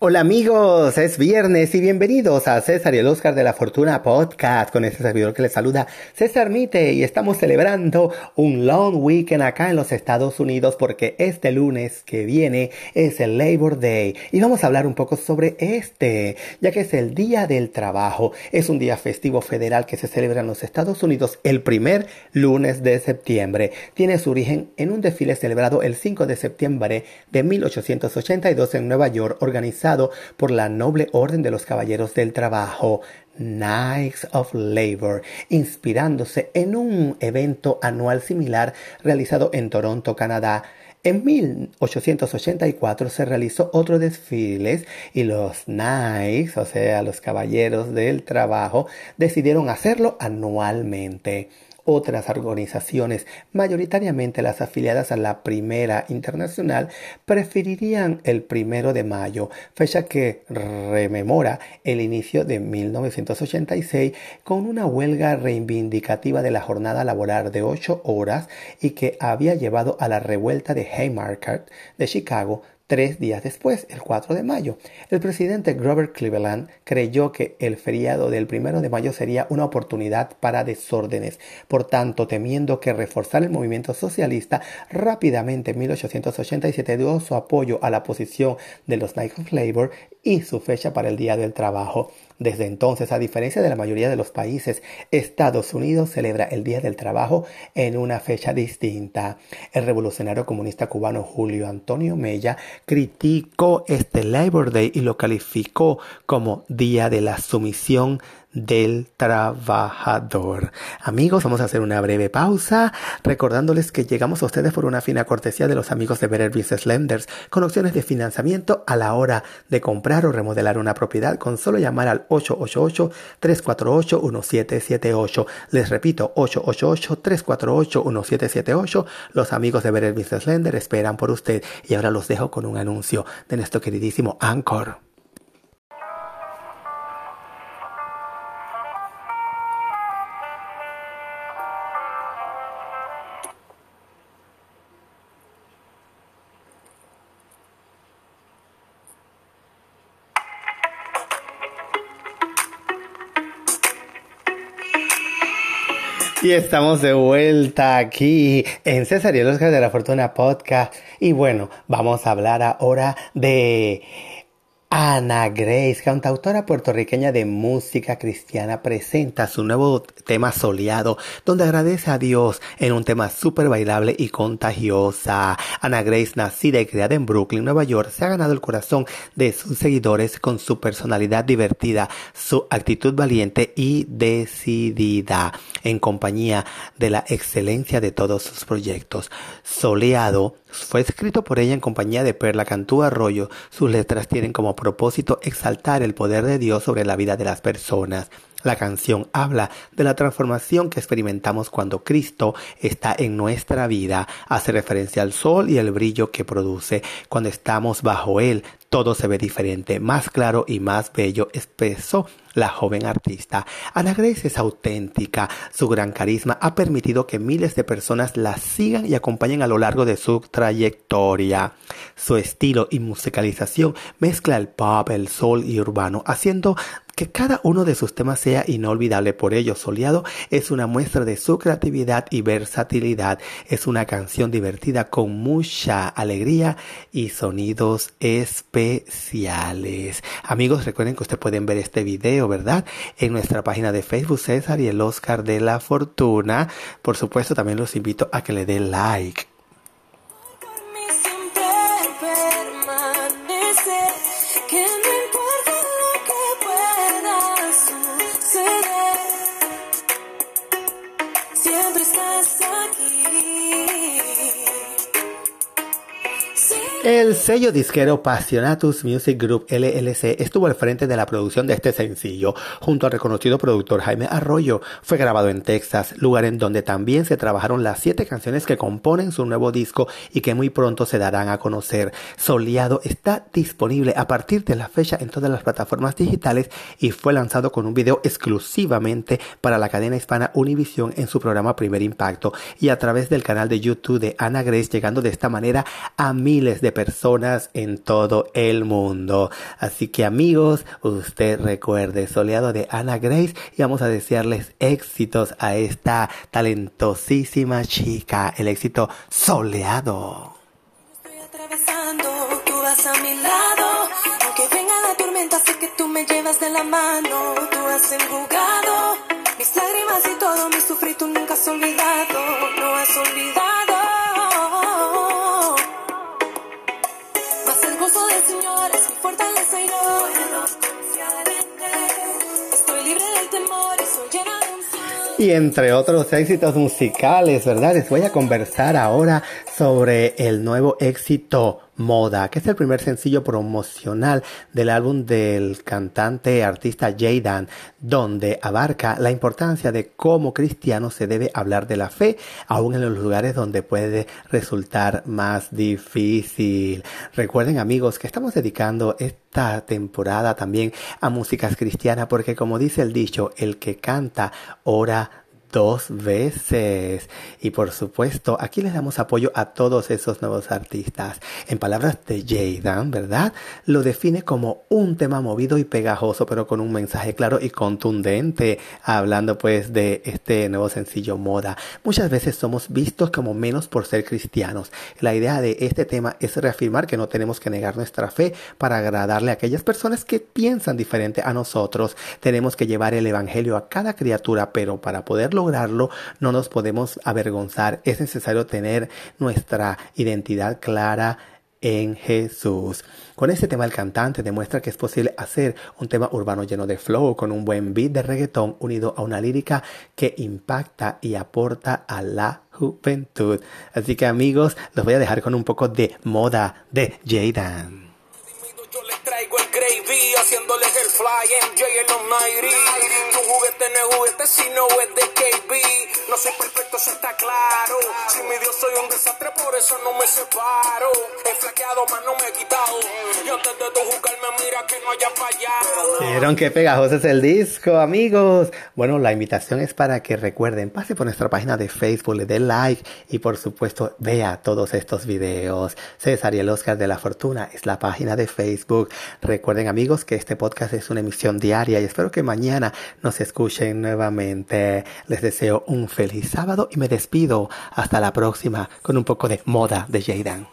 Hola amigos, es viernes y bienvenidos a César y el Oscar de la Fortuna Podcast con este servidor que les saluda César Mite y estamos celebrando un long weekend acá en los Estados Unidos porque este lunes que viene es el Labor Day y vamos a hablar un poco sobre este, ya que es el Día del Trabajo, es un día festivo federal que se celebra en los Estados Unidos el primer lunes de septiembre. Tiene su origen en un desfile celebrado el 5 de septiembre de 1882 en Nueva York organizado por la noble orden de los caballeros del trabajo, Knights of Labor, inspirándose en un evento anual similar realizado en Toronto, Canadá. En 1884 se realizó otro desfile y los Knights, o sea, los caballeros del trabajo, decidieron hacerlo anualmente. Otras organizaciones, mayoritariamente las afiliadas a la Primera Internacional, preferirían el primero de mayo, fecha que rememora el inicio de 1986 con una huelga reivindicativa de la jornada laboral de ocho horas y que había llevado a la revuelta de Haymarket de Chicago Tres días después, el 4 de mayo, el presidente Grover Cleveland creyó que el feriado del 1 de mayo sería una oportunidad para desórdenes. Por tanto, temiendo que reforzar el movimiento socialista, rápidamente en 1887 dio su apoyo a la posición de los Knights of Labor y su fecha para el Día del Trabajo. Desde entonces, a diferencia de la mayoría de los países, Estados Unidos celebra el Día del Trabajo en una fecha distinta. El revolucionario comunista cubano Julio Antonio Mella criticó este Labor Day y lo calificó como Día de la Sumisión del trabajador. Amigos, vamos a hacer una breve pausa recordándoles que llegamos a ustedes por una fina cortesía de los amigos de Better Business Lenders con opciones de financiamiento a la hora de comprar o remodelar una propiedad con solo llamar al 888-348-1778. Les repito, 888-348-1778. Los amigos de Better Business Lenders esperan por usted y ahora los dejo con un anuncio de nuestro queridísimo Anchor. Y estamos de vuelta aquí en César y el Oscar de la Fortuna Podcast. Y bueno, vamos a hablar ahora de Ana Grace, cantautora puertorriqueña de música cristiana, presenta su nuevo tema soleado, donde agradece a Dios en un tema súper bailable y contagiosa. Ana Grace, nacida y criada en Brooklyn, Nueva York, se ha ganado el corazón de sus seguidores con su personalidad divertida, su actitud valiente y decidida, en compañía de la excelencia de todos sus proyectos. Soleado fue escrito por ella en compañía de Perla Cantú Arroyo. Sus letras tienen como propósito exaltar el poder de Dios sobre la vida de las personas. La canción habla de la transformación que experimentamos cuando Cristo está en nuestra vida. Hace referencia al sol y el brillo que produce. Cuando estamos bajo él, todo se ve diferente, más claro y más bello, expresó la joven artista. Ana Grace es auténtica. Su gran carisma ha permitido que miles de personas la sigan y acompañen a lo largo de su trayectoria. Su estilo y musicalización mezcla el pop, el soul y urbano, haciendo que cada uno de sus temas sea inolvidable. Por ello, Soleado es una muestra de su creatividad y versatilidad. Es una canción divertida con mucha alegría y sonidos especiales. Amigos, recuerden que ustedes pueden ver este video, ¿verdad? En nuestra página de Facebook César y el Oscar de la Fortuna. Por supuesto, también los invito a que le den like. El sello disquero Passionatus Music Group LLC estuvo al frente de la producción de este sencillo, junto al reconocido productor Jaime Arroyo. Fue grabado en Texas, lugar en donde también se trabajaron las siete canciones que componen su nuevo disco y que muy pronto se darán a conocer. Soleado está disponible a partir de la fecha en todas las plataformas digitales y fue lanzado con un video exclusivamente para la cadena hispana Univision en su programa Primer Impacto y a través del canal de YouTube de Ana Grace, llegando de esta manera a miles de personas en todo el mundo. Así que amigos, usted recuerde, soleado de Ana Grace y vamos a desearles éxitos a esta talentosísima chica, el éxito soleado. Estoy atravesando, tú vas a mi lado, aunque venga la tormenta, sé que tú me llevas de la mano, tú has enjugado mis lágrimas y todo mi sufrir, tú nunca has olvidado. Y entre otros éxitos musicales, ¿verdad? Les voy a conversar ahora sobre el nuevo éxito Moda, que es el primer sencillo promocional del álbum del cantante artista Jaydan, donde abarca la importancia de cómo cristiano se debe hablar de la fe, aún en los lugares donde puede resultar más difícil. Recuerden amigos que estamos dedicando esta temporada también a músicas cristianas, porque como dice el dicho, el que canta ora dos veces. Y por supuesto, aquí les damos apoyo a todos esos nuevos artistas. En palabras de Jaydan, ¿verdad? Lo define como un tema movido y pegajoso, pero con un mensaje claro y contundente, hablando pues de este nuevo sencillo moda. Muchas veces somos vistos como menos por ser cristianos. La idea de este tema es reafirmar que no tenemos que negar nuestra fe para agradarle a aquellas personas que piensan diferente a nosotros. Tenemos que llevar el evangelio a cada criatura, pero para poderlo lograrlo, no nos podemos avergonzar. Es necesario tener nuestra identidad clara en Jesús. Con este tema el cantante demuestra que es posible hacer un tema urbano lleno de flow con un buen beat de reggaetón unido a una lírica que impacta y aporta a la juventud. Así que amigos, los voy a dejar con un poco de moda de Jaydan. MJ en los 90. Tu juguete no es juguete, sino es de KB. No soy perfecto, está claro. Si mi Dios soy un desastre, por eso no me separo. He flaqueado, más no me he quitado. Y antes de tu jugarme, mira que no haya fallado. ¿Vieron qué pegajoso es el disco, amigos? Bueno, la invitación es para que recuerden, pase por nuestra página de Facebook, le dé like y por supuesto vea todos estos videos. César y el Oscar de la Fortuna es la página de Facebook. Recuerden amigos que este podcast es una emisión diaria y espero que mañana nos escuchen nuevamente. Les deseo un feliz sábado y me despido. Hasta la próxima con un poco de moda de Jaydan.